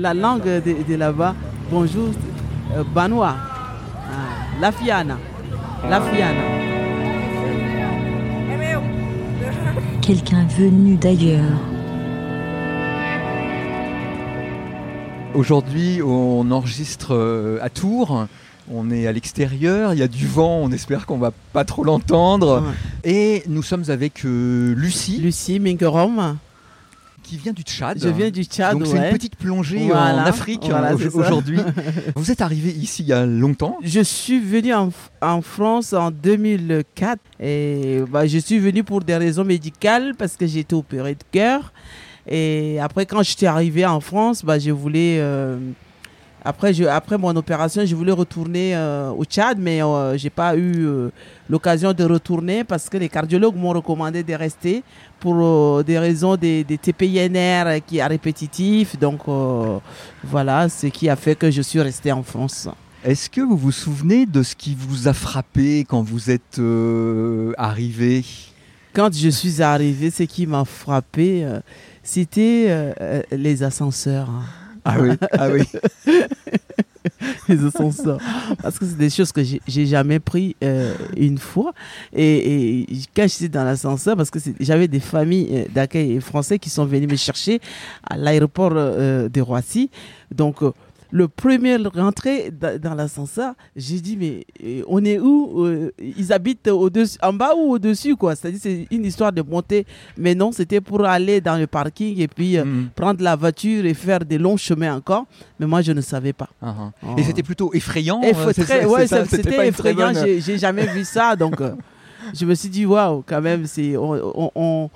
la langue de, de là-bas. Bonjour, euh, Banois. Ah, la Fiana. La Fiana. Quelqu'un venu d'ailleurs. Aujourd'hui, on enregistre euh, à Tours. On est à l'extérieur, il y a du vent, on espère qu'on va pas trop l'entendre. Ouais. Et nous sommes avec euh, Lucie, Lucie Mingerom. Qui vient du Tchad. Je viens du Tchad. Donc c'est une petite plongée Voilà, en Afrique voilà, euh, aujourd'hui. Vous êtes arrivé ici il y a longtemps Je suis venu en, en France en 2004 et bah, je suis venu pour des raisons médicales parce que j'ai été opéré de cœur. Et après, quand j'étais arrivé en France, bah, je voulais. euh, après, je, après mon opération, je voulais retourner euh, au Tchad, mais euh, j'ai pas eu euh, l'occasion de retourner parce que les cardiologues m'ont recommandé de rester pour des raisons des, des TPINR qui est répétitif. Donc voilà, ce qui a fait que je suis resté en France. Est-ce que vous vous souvenez de ce qui vous a frappé quand vous êtes arrivé Quand je suis arrivé, ce qui m'a frappé, c'était les ascenseurs. hein. Ah oui, ah oui. les ascenseurs. Parce que c'est des choses que j'ai jamais pris euh, une fois. Et, et quand j'étais dans l'ascenseur, parce que j'avais des familles euh, d'accueil français qui sont venus me chercher à l'aéroport euh, de Roissy. Donc, le premier rentré da- dans l'ascenseur, j'ai dit, mais euh, on est où Euh, Ils habitent au en bas ou au-dessus quoi? C'est-à-dire, c'est une histoire de monter. Mais non, c'était pour aller dans le parking et puis euh, Mm. prendre la voiture et faire des longs chemins encore. Mais moi, je ne savais pas. Ah, ah. Oh. Et c'était plutôt effrayant ouais, c'était effrayant. bonne- J'ai jamais vu ça, donc je me suis dit waouh, quand même, c'est on, on- on-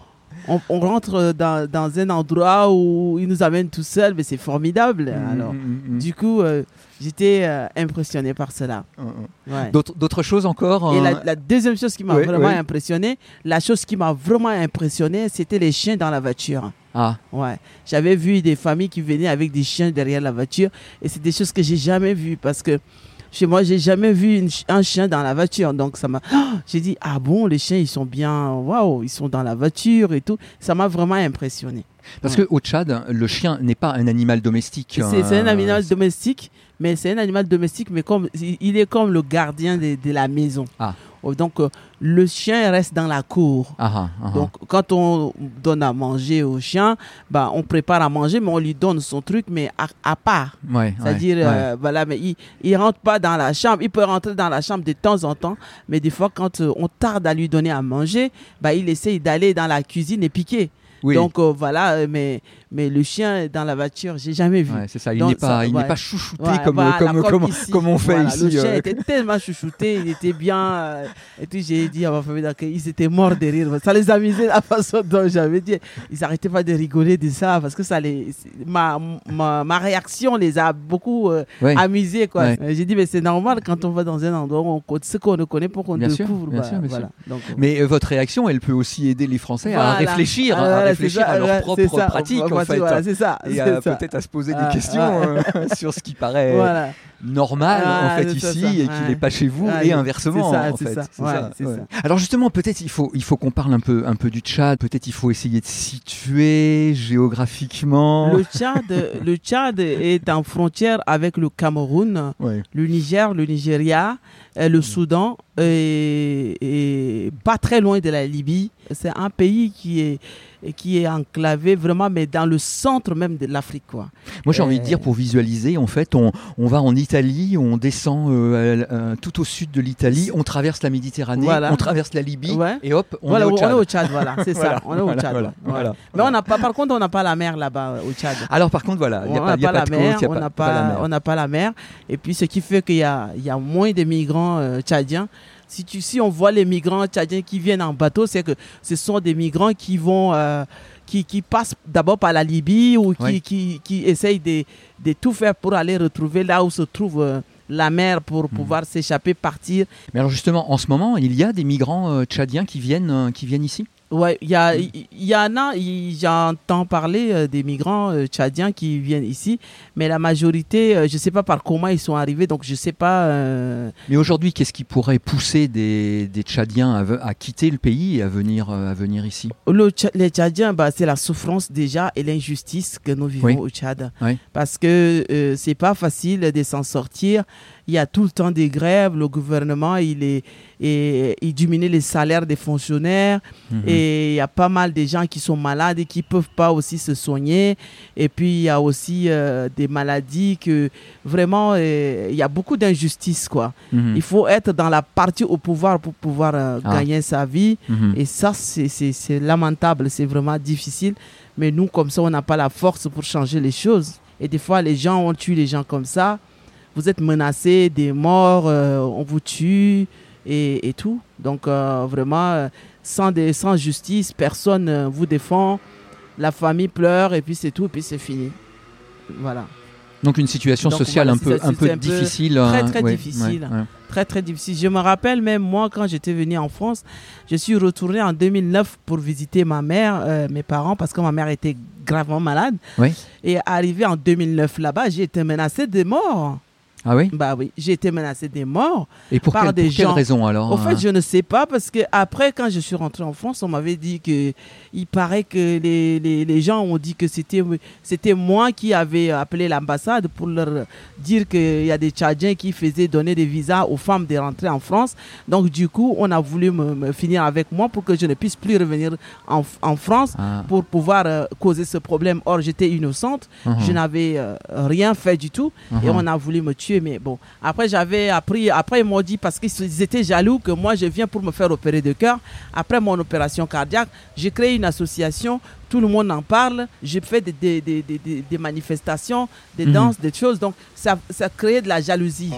on- on rentre dans, dans un endroit où ils nous amènent tout seuls, mais c'est formidable. Mm, Alors, mm, mm, du coup, euh, j'étais euh, impressionné par cela. Ouais. D'autres d'autres choses encore Et hein? la, la deuxième chose qui m'a vraiment ouais. impressionné, la chose qui m'a vraiment impressionné, c'était les chiens dans la voiture. Ah, Ouais, j'avais vu des familles qui venaient avec des chiens derrière la voiture et c'est des choses que j'ai jamais vues parce que chez moi, j'ai jamais vu une un chien dans la voiture. Donc ça m'a j'ai dit ah bon, les chiens ils sont bien waouh, ils sont dans la voiture et tout. Ça m'a vraiment impressionné. parce Ouais. que au Tchad, le chien n'est pas un animal domestique. C'est c'est un animal domestique, mais c'est un animal domestique mais comme il il est comme le gardien de, de la maison. Ah. Oh, Donc euh, le chien reste dans la cour. Ah, ah, ah, Donc, quand on donne à manger au chien, bah, on prépare à manger, mais on lui donne son truc, mais à, à part. Ouais, C'est-à-dire, ouais, euh, voilà, mais il, il rentre pas dans la chambre. Il peut rentrer dans la chambre de temps en temps, mais des fois, quand euh, on tarde à lui donner à manger, bah, il essaye d'aller dans la cuisine et piquer. Oui, Donc, euh, voilà, euh, mais, mais le chien dans la voiture, j'ai jamais vu. ouais, c'est ça. Il n'est pas, ouais. chouchouté Ouais, comme, comme, comme, ici. comme on fait Voilà, ici. Le chien euh. était tellement chouchouté, il était bien. euh, et puis j'ai dit à ma famille d'accueil, ils étaient morts de rire. Ça les amusait la façon dont j'avais dit. Ils n'arrêtaient pas de rigoler de ça parce que ça les, ma, ma, ma réaction les a beaucoup euh, amusés. quoi. J'ai dit, mais c'est normal quand on va dans un endroit où on compte ce qu'on ne connaît pas qu'on découvre. bien bah, sûr, bien voilà. Donc, Mais votre réaction, elle peut aussi aider les Français à réfléchir, à réfléchir ça, à leur propre pratique, fait. Voilà, c'est ça. et peut-être à se poser Ah, des questions euh, sur ce qui paraît Voilà. Normal Ah, en fait c'est ça, ici ça. et qui Ouais. n'est pas chez vous Ouais, et inversement ça, en fait. Ouais, ouais. Alors justement peut-être il faut il faut qu'on parle un peu un peu du Tchad, peut-être il faut essayer de situer géographiquement. Le Tchad, le Tchad est en frontière avec le Cameroun, le Niger, le Nigeria, euh, le Soudan et, et pas très loin de la Libye. C'est un pays qui est qui est enclavé vraiment, mais dans le centre même de l'Afrique, quoi. Moi j'ai envie de Euh, dire pour visualiser en fait on, on va en Italie, on descend euh, euh, tout au sud de l'Italie, on traverse la Méditerranée, Voilà. on traverse la Libye Ouais. et hop on voilà, est au Tchad. on est au Tchad, voilà, c'est ça, on est au Tchad. Mais on n'a pas, par contre, on n'a pas la mer là-bas euh, au Tchad. Alors par contre voilà, il n'y a pas, y a pas pas la mer, côte, il y a on pas- n'a pas la mer. on n'a pas la mer. Et puis ce qui fait qu'il y a, il y a moins de migrants euh, tchadiens. Si, tu, si on voit les migrants tchadiens qui viennent en bateau, c'est que ce sont des migrants qui vont, qui, qui passent d'abord par la Libye ou qui, qui, qui essayent de, de tout faire pour aller retrouver là où se trouve euh, la mer pour Hmm. pouvoir s'échapper, partir. Mais alors justement en ce moment il y a des migrants euh, tchadiens qui viennent euh, qui viennent ici? Ouais, il y, a, il y en a, j'entends parler euh, des migrants euh, tchadiens qui viennent ici, mais la majorité, euh, je ne sais pas par comment ils sont arrivés, donc je ne sais pas. Mais aujourd'hui, qu'est-ce qui pourrait pousser des, des Tchadiens à, quitter le pays et à venir, à venir ici? Le les Tchadiens, bah, c'est la souffrance déjà et l'injustice que nous vivons Oui. au Tchad. Oui. Parce que c'est pas facile de s'en sortir. Il y a tout le temps des grèves. Le gouvernement, il, est, et, il diminue les salaires des fonctionnaires. Mhm. Et il y a pas mal de gens qui sont malades et qui ne peuvent pas aussi se soigner. Et puis, il y a aussi euh, des maladies que vraiment, euh, il y a beaucoup d'injustices, quoi. Mhm. Il faut être dans la partie au pouvoir pour pouvoir euh, Ah. gagner sa vie. Mhm. Et ça, c'est- lamentable, c'est vraiment difficile. Mais nous, comme ça, on n'a pas la force pour changer les choses. Et des fois, les gens, on tue les gens comme ça. Vous êtes menacés, des morts, euh, on vous tue et, et tout. Donc, euh, vraiment, euh, sans, des, sans justice, personne ne vous défend. La famille pleure et puis c'est tout, et puis c'est fini. Voilà. Donc une situation Donc, sociale voilà, un peu, c'est- un c'est peu un peu difficile. très, hein, très ouais, difficile. ouais, ouais. Très, très difficile. Je me rappelle même, moi, quand j'étais venu en France, je suis retourné en 2009 pour visiter ma mère, euh, mes parents, parce que ma mère était gravement malade. Oui. Et arrivé en 2009 là-bas, j'ai été menacé de mort. Ah oui? Bah oui, j'ai été menacé de mort. Et pour, Par quelle, des pour quelle gens. raison alors Au fait, euh, je ne sais pas parce que après, quand je suis rentré en France, on m'avait dit que il paraît que les, les, les gens ont dit que c'était c'était moi qui avais appelé l'ambassade pour leur dire qu'il y a des Tchadiens qui faisaient donner des visas aux femmes de rentrer en France. Donc du coup, on a voulu me, me finir avec moi pour que je ne puisse plus revenir en, en France ah, pour pouvoir euh, causer ce problème. Or, j'étais innocente, mhm, je n'avais euh, rien fait du tout et mhm. on a voulu me tuer. Mais bon, après j'avais appris, après ils m'ont dit parce qu'ils étaient jaloux que moi je viens pour me faire opérer de cœur. Après mon opération cardiaque, j'ai créé une association, tout le monde en parle. J'ai fait des, des, des, des- manifestations, des Mhm. danses, des choses. Donc ça, ça créait de la jalousie.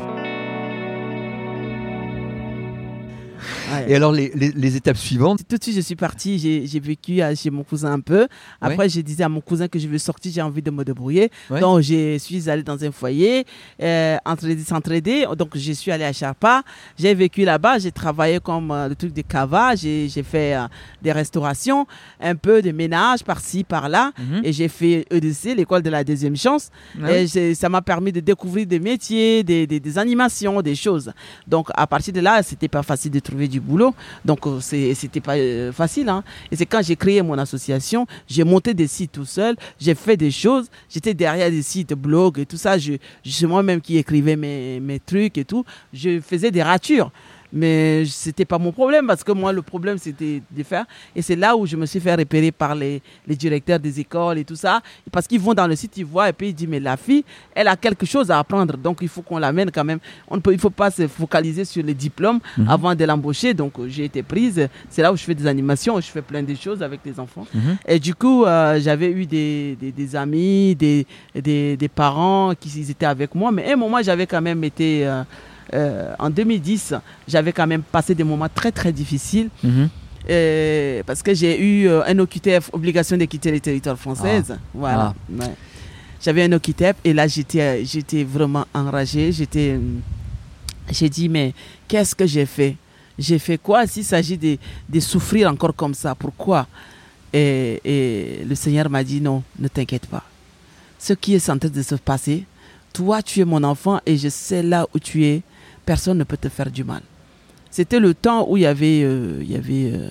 Ouais. Et alors les, les- les étapes suivantes Tout de suite, je suis partie, j'ai j'ai vécu chez mon cousin un peu. Après, je disais à mon cousin que je veux sortir, j'ai envie de me débrouiller. Ouais. Donc, je suis allée dans un foyer, euh, entraider, s'entraider. Donc, je suis allée à Charpa. J'ai vécu là-bas, j'ai travaillé comme euh, le truc de cava, j'ai j'ai fait euh, des restaurations, un peu de ménage par-ci, par-là. Mhm. Et j'ai fait EDC, l'école de la deuxième chance. Et ça m'a permis de découvrir des métiers, des, des- des animations, des choses. Donc à partir de là, c'était pas facile de trouver du boulot. Donc euh, c'était pas euh, facile. hein. Et c'est quand j'ai créé mon association, j'ai monté des sites tout seul, j'ai fait des choses. J'étais derrière des sites, blogs et tout ça. Je, c'est moi-même qui écrivais mes trucs et tout. Je faisais des ratures. Mais c'était pas mon problème parce que moi, le problème, c'était de faire. Et c'est là où je me suis fait repérer par les, les directeurs des écoles et tout ça. Parce qu'ils vont dans le site, ils voient et puis ils disent, mais la fille, elle a quelque chose à apprendre. Donc il faut qu'on l'amène quand même. On ne peut, il ne faut pas se focaliser sur les diplômes Mhm. avant de l'embaucher. Donc j'ai été prise. C'est là où je fais des animations, je fais plein de choses avec les enfants. Mhm. Et du coup, euh, j'avais eu des, des, des amis, des, des, des parents qui ils étaient avec moi. Mais à un moment, j'avais quand même été. euh, euh, en 2010, j'avais quand même passé des moments très très difficiles Mhm. euh, parce que j'ai eu euh, un OQTF, obligation de quitter les territoires français. Voilà. Ah. ouais. J'avais un OQTF et là j'étais j'étais vraiment enragée. J'étais, j'ai dit mais qu'est-ce que j'ai fait? J'ai fait quoi s'il s'agit de, de souffrir encore comme ça? Pourquoi? Et, et le Seigneur m'a dit non, ne t'inquiète pas. Ce qui est en train de se passer, toi tu es mon enfant et je sais là où tu es. Personne ne peut te faire du mal. C'était le temps où il y avait, euh, il y avait, euh,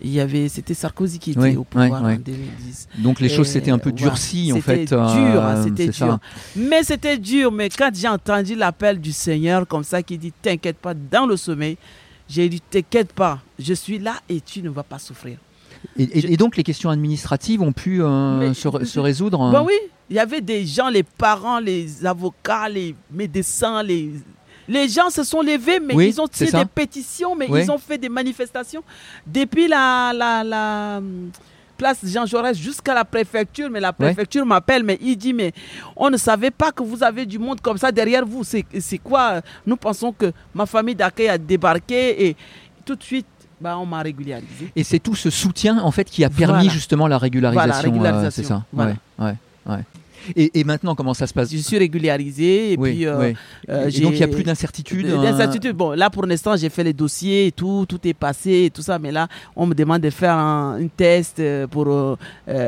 il y avait, c'était Sarkozy qui était Oui, au pouvoir en 2010. Donc les choses s'étaient un peu durcies en C'était fait. dur, euh, c'était c'est ça. dur. Mais c'était dur. Mais quand j'ai entendu l'appel du Seigneur comme ça, qui dit T'inquiète pas, dans le sommeil, j'ai dit T'inquiète pas, je suis là et tu ne vas pas souffrir. Et, et- et donc les questions administratives ont pu euh, Mais- se, se résoudre. hein? Bah oui, il y avait des gens, les parents, les avocats, les médecins, les. Les gens se sont levés, mais Oui, ils ont tiré des pétitions, mais Oui. ils ont fait des manifestations depuis la, la, la, hum, place Jean Jaurès jusqu'à la préfecture. Mais la préfecture m'appelle, mais il dit, mais on ne savait pas que vous avez du monde comme ça derrière vous. C'est quoi? Nous pensons que ma famille d'accueil a débarqué et tout de suite, bah, on m'a régularisé. Et c'est tout ce soutien en fait qui a permis Voilà. justement la régularisation. Voilà, régularisation. euh, c'est ça. Voilà. Ouais, ouais, ouais. Et, et maintenant, comment ça se passe? Je suis régularisé et Oui, puis euh, oui. euh, Et donc, il n'y a plus d'incertitude hein. Bon, là pour l'instant, j'ai fait les dossiers et tout, tout est passé et tout ça, mais là, on me demande de faire un, une test euh, pour euh,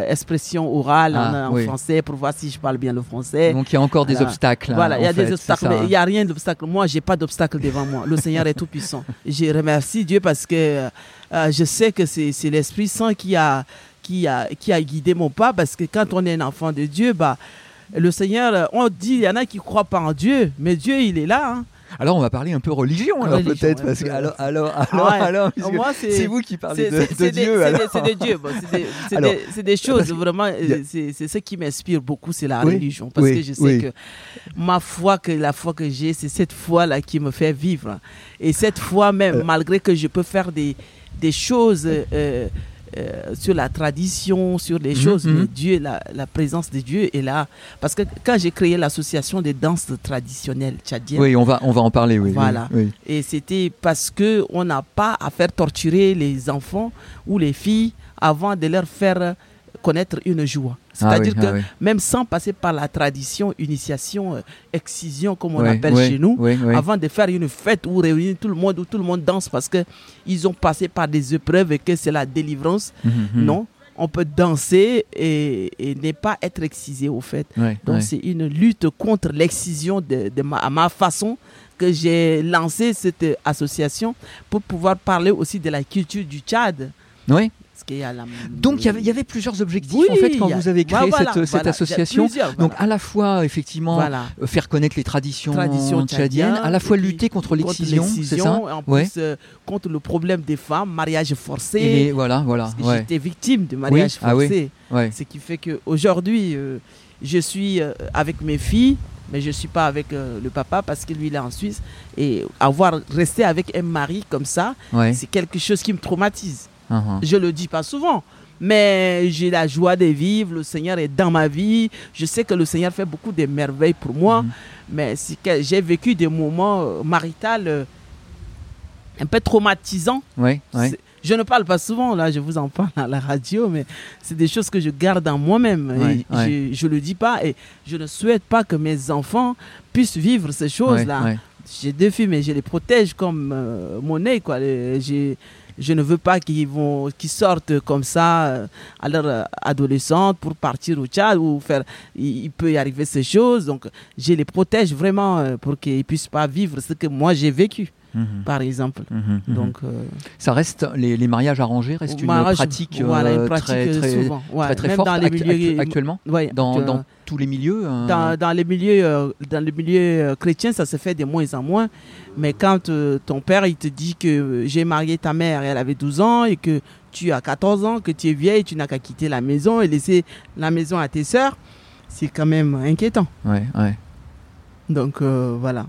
expression orale en, Ah, en oui. français pour voir si je parle bien le français. Donc, il y a encore des obstacles. Voilà, il y a des obstacles, hein. il n'y a rien d'obstacle. Moi, j'ai pas d'obstacle devant moi. Le Seigneur est tout puissant. Je remercie Dieu parce que je sais que c'est l'Esprit Saint qui a, qui, a, qui a guidé mon pas. Parce que quand on est un enfant de Dieu, bah, le Seigneur, euh, on dit, il y en a qui croient pas en Dieu, maisEu, il est là. hein. Alors, on va parler un peu religion, alors Religion, peut-être. parce que, alors, alors, Ah alors, ouais. alors, c'est vous qui parlez de, Dieu. c'est des- bon, c'est choses vraiment. euh, C'est c'est ce qui m'inspire beaucoup, c'est la Oui, religion. Parce oui, que je sais oui. que ma foi, que la foi que j'ai, c'est cette foi-là qui me fait vivre. Et cette foi, même, Euh. malgré que je peux faire des, des choses. euh, euh, sur la tradition, sur les Mhm, choses, mhm. mais Dieu, la, la présence de Dieu est là. Parce que quand j'ai créé l'association des danses traditionnelles tchadiennes, Oui, on va, on va en parler, oui. Voilà. oui. et c'était parce que on n'a pas à faire torturer les enfants ou les filles avant de leur faire connaître une joie. Ah C'est-à-dire oui, que ah oui. même sans passer par la tradition, initiation, euh, excision, comme on Oui, appelle chez nous, avant de faire une fête où réunir tout le monde, où tout le monde danse parce que ils ont passé par des épreuves et que c'est la délivrance. Mhm, mhm. Non, on peut danser et, et ne pas être excisé au fait. Donc c'est une lutte contre l'excision de, de ma, à ma façon que j'ai lancé cette association pour pouvoir parler aussi de la culture du Tchad. Oui. Donc, il y avait- il y avait plusieurs objectifs, Oui, en fait, quand a- vous avez créé voilà, cette, voilà, association. Donc, à la fois, effectivement, euh, faire connaître les traditions, Traditions tchadiennes, à la fois lutter contre l'excision, c'est ça en Ouais. plus euh, contre le problème des femmes, mariage forcé. Et voilà, voilà. Que Ouais. J'étais victime de mariage Oui, ah oui. forcé. Ouais. Ce qui fait qu'aujourd'hui, euh, je suis euh, avec mes filles, mais je ne suis pas avec le papa parce que lui, il est en Suisse. Et avoir resté avec un mari comme ça, c'est quelque chose qui me traumatise. Mhm. Je le dis pas souvent, mais j'ai la joie de vivre. Le Seigneur est dans ma vie. Je sais que le Seigneur fait beaucoup de merveilles pour moi, Mhm. mais j'ai vécu des moments euh, maritales euh, un peu traumatisants. C'est- Je ne parle pas souvent, là, je vous en parle à la radio, mais c'est des choses que je garde en moi-même. Et. Je ne le dis pas et je ne souhaite pas que mes enfants puissent vivre ces choses-là. J'ai deux filles, mais je les protège comme euh, monnaie. Quoi. Les- j'ai- je ne veux pas qu'ils vont, qu'ils sortent comme ça euh, à leur euh, adolescente pour partir au Tchad ou faire. Il, peut y arriver ces choses. Donc, je les protège vraiment euh, pour qu'ils puissent pas vivre ce que moi j'ai vécu, Mhm. par exemple. Mhm. Donc, euh, ça reste les, les mariages arrangés restent une mariage, pratique, voilà, une euh, pratique, très euh, très souvent. Ouais, très, très même forte dans les actu- milieux, actu- actuellement ouais, dans, euh, dans tous les milieux. euh, dans, dans les milieux, euh, dans les milieux euh, chrétiens, ça se fait de moins en moins. Mais quand euh, ton père il te dit que euh, j'ai marié ta mère et elle avait 12 ans et que tu as 14 ans, que tu es vieille, tu n'as qu'à quitter la maison et laisser la maison à tes sœurs, c'est quand même inquiétant. ouais, ouais. Donc euh, voilà.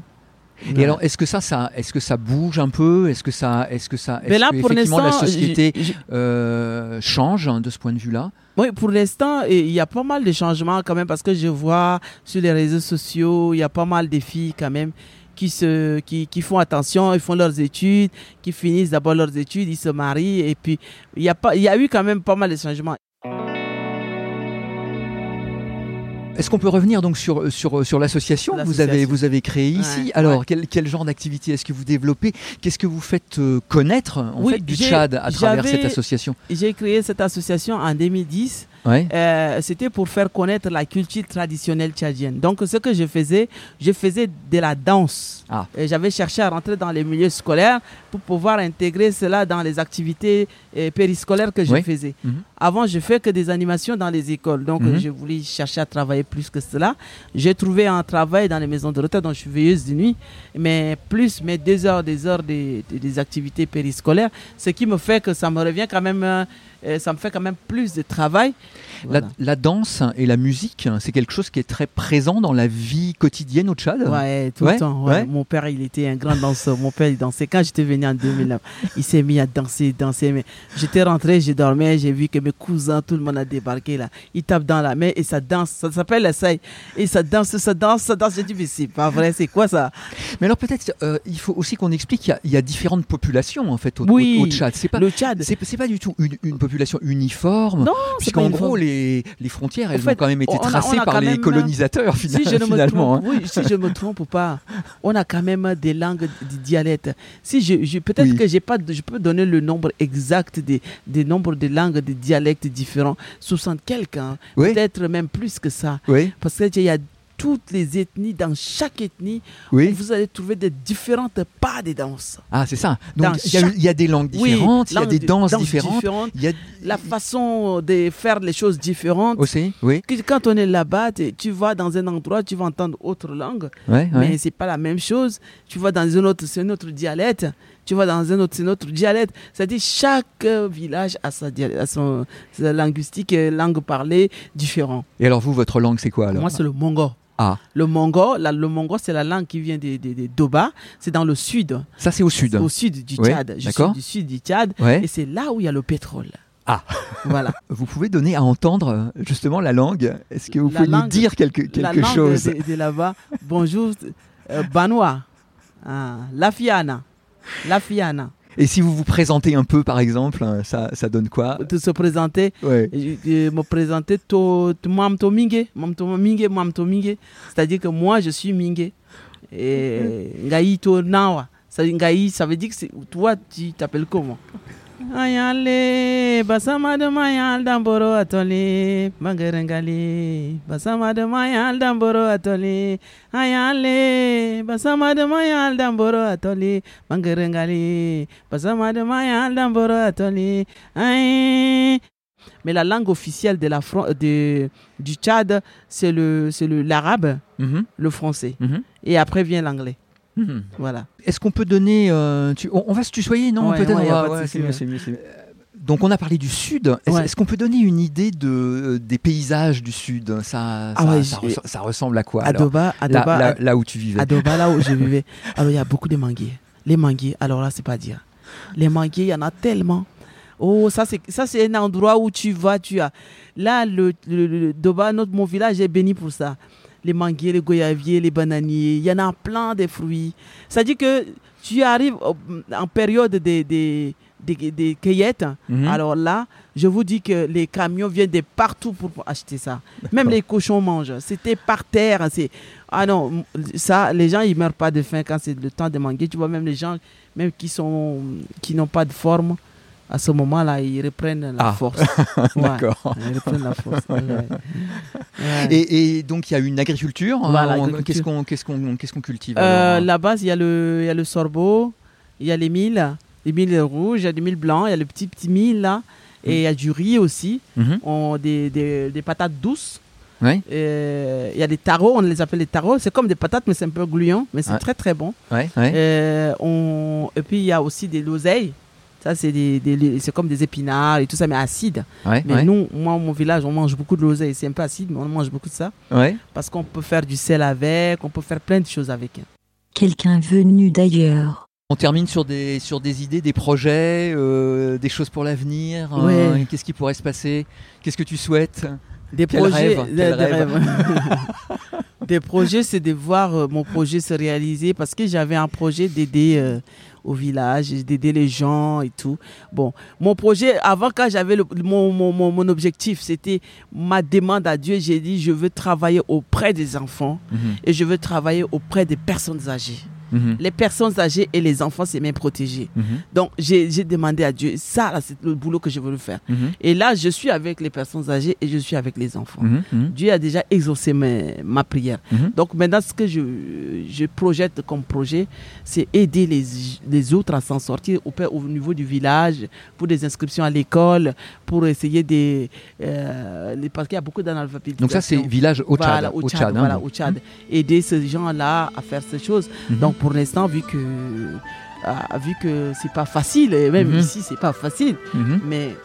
Et alors, est-ce que ça, ça, est-ce que ça bouge un peu? Est-ce que ça, est-ce que ça, Mais est-ce là, que pour effectivement la société euh, change hein, de ce point de vue-là? Oui, pour l'instant, il y a pas mal de changements quand même parce que je vois sur les réseaux sociaux, il y a pas mal de filles quand même qui, se, qui, qui font attention, ils font leurs études, qui finissent d'abord leurs études, ils se marient et puis il y, a pas, il y a eu quand même pas mal de changements. Est-ce qu'on peut revenir donc sur, sur, sur l'association que vous avez, vous avez créée ici Ouais, Alors, ouais. quel, quel genre d'activité est-ce que vous développez? Qu'est-ce que vous faites euh, connaître en Oui, fait, du Tchad à travers cette association? J'ai créé cette association en 2010. Ouais. Euh, C'était pour faire connaître la culture traditionnelle tchadienne. Donc ce que je faisais, je faisais de la danse. Ah. Et J'avais cherché à rentrer dans les milieux scolaires pour pouvoir intégrer cela dans les activités euh, périscolaires que je Oui. faisais. Mhm. Avant, je fais que des animations dans les écoles. Donc, Mhm. je voulais chercher à travailler plus que cela. J'ai trouvé un travail dans les maisons de retraite, donc je suis veilleuse de nuit, mais plus mes deux heures, des heures des activités périscolaires, ce qui me fait que ça me revient quand même, euh, ça me fait quand même plus de travail. La, Voilà. la danse et la musique, c'est quelque chose qui est très présent dans la vie quotidienne au Tchad? Ouais, tout Ouais, le temps. ouais. ouais. Mon père, il était un grand danseur. Mon père, il dansait. Quand j'étais venu en 2009, il s'est mis à danser, danser. Mais j'étais rentré, j'ai dormi, j'ai vu que mes cousins, tout le monde a débarqué là. Ils tapent dans la main et ça danse. Ça s'appelle la saille. Et ça danse, ça danse, ça danse. J'ai dit, mais c'est pas vrai, c'est quoi ça? Mais alors peut-être, euh, il faut aussi qu'on explique qu'il y a- il y, a différentes populations en fait au, Oui. au- au Tchad. Pas, Le Tchad. c'est pas du tout une, une population uniforme Non, Puisqu'en gros, les, les frontières, elles fait, ont quand même été a- tracées par les même- colonisateurs, fina- Si je ne me finalement. trompe, oui, si je me trompe pas, on a quand même des langues, des dialectes. Si je, je- peut-être Oui. que j'ai pas, je peux donner le nombre exact des, des nombres de langues, de dialectes différents, 60 quelques, hein. Oui. peut-être même plus que ça, hein. Oui, parce qu'il y a toutes les ethnies, dans chaque ethnie, oui. vous allez trouver des différentes pas des danses. Ah, c'est ça. Donc, il y, chaque- y a des langues différentes, il y a des de- danses différentes. Il y a La façon de faire les choses différentes. aussi, oui. Quand on est là-bas, tu- vas dans un endroit, tu vas entendre autre langue. Ouais, ouais. mais c'est pas la même chose. Tu vas dans un autre, c'est un autre dialecte. Tu vas dans un autre, c'est un autre dialecte. C'est-à-dire chaque village a sa, dia- a son sa linguistique, et langue parlée différente. Et alors, vous, votre langue, c'est quoi alors? Moi, c'est le mongo. Ah, Le mongo, la- le mongo, c'est la langue qui vient des de, de Doba. C'est dans le sud, ça, c'est au sud. au sud du Tchad. D'accord. du sud du Tchad. Ouais. Et c'est là où il y a le pétrole. Ah. Voilà. Vous pouvez donner à entendre justement la langue. Est-ce que vous La pouvez nous dire quelque, la quelque langue chose de, de là-bas. Bonjour, euh, Banois. Ah, Lafiana. Lafiana. Et si vous vous présentez un peu, par exemple, euh, ça, ça donne quoi De se présenter. Ouais. Je- me présenter to, mingue, mingue. C'est-à-dire que moi, je suis mingue. Et ngai to nawa. Ça, veut dire que toi, tu t'appelles comment? Ayale, basama de mayal damboro atole, mangarengali, basama de mayal damboro atole, ayale, basama de mayal damboro atole, mangarengali, basama de mayal damboro atole, ay, mais la langue officielle de la Fran- de, du Tchad, c'est le, c'est le l'arabe, Mhm, le français. mhm, Et après vient l'anglais. Mhm. Voilà. Est-ce qu'on peut donner. euh, tu- on, on va se tutoyer, non Ouais, Peut-être? ouais, c'est mieux, c'est. Euh, Donc on a parlé du sud. Est-ce Ouais. qu'on peut donner une idée de, euh, des paysages du sud? Ça, Ah ça, ouais, ça j'ai- res- ça ressemble à quoi alors? Adoba, là, Adoba, là- là où tu vivais À Doba, là où je vivais, alors il y a beaucoup de manguiers. Les manguiers, alors là, c'est pas dire. Les manguiers, il y en a tellement. Oh, ça, c'est ça, c'est un endroit où tu vas, tu as. Là, le, le- le- Doba, notre, mon village est béni pour ça. Les manguiers, les goyaviers, les bananiers, il y en a plein de fruits. C'est-à-dire que tu arrives au- en période des, des, des, des cueillettes. Mhm. Alors là, je vous dis que les camions viennent de partout pour acheter ça. Même les cochons mangent. C'était par terre. C'est ah non, ça, les gens ils meurent pas de faim quand c'est le temps de manguer. Tu vois même les gens, même qui sont qui n'ont pas de forme, à ce moment-là, ils reprennent la Ah. force. Ouais, D'accord. ils reprennent la force. ouais, ouais. Ouais. Et, et donc il y a une agriculture. Voilà, agriculture. Qu'est-ce qu'on cultive Euh, alors la base, il y a le, il y a le sorgho, il y a les milles, les milles rouges, il y a des milles blancs, il y a le petit petit mille là, et il y a du riz aussi, Mhm. on, des, des, des patates douces. Il y a des tarots, on les appelle les tarots. C'est comme des patates, mais c'est un peu gluant, mais c'est très très bon. On... Et puis il y a aussi des l'oseille. Ça, c'est des, des- c'est comme des épinards et tout ça, mais acide. ouais, Mais ouais. nous, moi, mon village, on mange beaucoup de l'oseille. C'est un peu acide, mais on mange beaucoup de ça. Ouais. Parce qu'on peut faire du sel avec, on peut faire plein de choses avec. Quelqu'un venu d'ailleurs. On termine sur des, sur des idées, des projets, euh, des choses pour l'avenir. Ouais. euh, Qu'est-ce qui pourrait se passer? Qu'est-ce que tu souhaites? Des Quel projets, rêve, des, quel des rêve? rêves. des projets, c'est de voir euh, mon projet se réaliser parce que j'avais un projet d'aider euh, au village, d'aider les gens et tout. Bon, mon projet, avant quand j'avais le- mon, mon, mon, mon objectif, c'était ma demande à Dieu. J'ai dit, je veux travailler auprès des enfants Mhm, et je veux travailler auprès des personnes âgées. Mhm, Les personnes âgées et les enfants, c'est même protégé. mhm, Donc, j'ai demandé à Dieu, ça, c'est le boulot que je veux faire. mhm, Et là, je suis avec les personnes âgées et je suis avec les enfants. Dieu a déjà exaucé mes- ma prière. Donc maintenant, ce que je, je projette comme projet, c'est aider les, les autres à s'en sortir au, au niveau du village, pour des inscriptions à l'école, pour essayer des... euh, les- parce qu'il y a beaucoup d'analphabétisation. Donc ça, c'est village au Tchad. Voilà, au Tchad, Tchad, hein, voilà, au Tchad. Aider ces gens-là à faire ces choses. Donc pour l'instant, vu que, ah, vu que c'est pas facile, et même Mhm. ici, c'est pas facile, Mhm. mais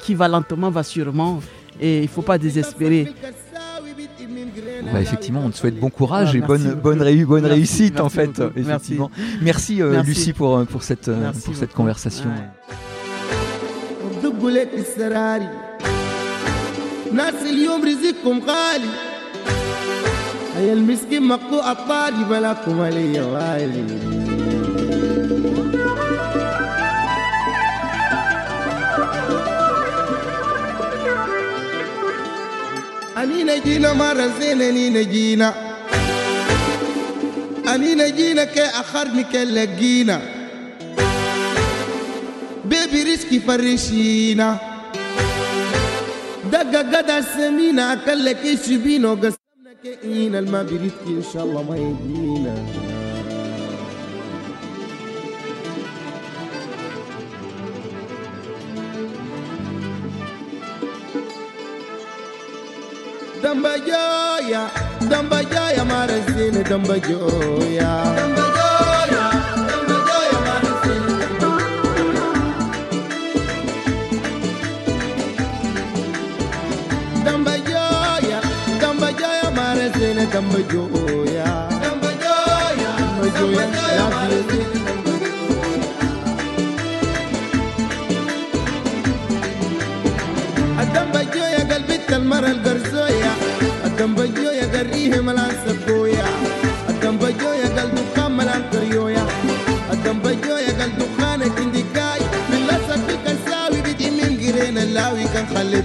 qui va lentement va sûrement. Et il faut pas désespérer. Bah, effectivement, on te souhaite bon courage Ah, et bonne, bonne, réu- bonne Merci, réussite en fait. beaucoup. Effectivement. Merci, euh, Merci. Lucie pour, euh, pour cette, euh, Merci pour cette conversation. Ouais. هيا المسكين مقو أطاري بلا لكم يا والي أنينا جينا مرة زين أنينا جينا أنينا جينا كي أخرني كي لقينا بيبي ريسكي فرشينا دقة سمينا السمينة أكلك إيش بينو كئينا المبريد إن شاء الله ما يجينا دمبجايا دمبجايا ما رزيني دمبجايا دمبجايا gamba jooya gamba jooya gamba jooya الدم بجويا قلبي المرة القرزوية الدم بجويا قريه ملان سبويا الدم بجويا قلبي خانة كندي كاي بالله سبي كساوي بدي اللاوي كان خليت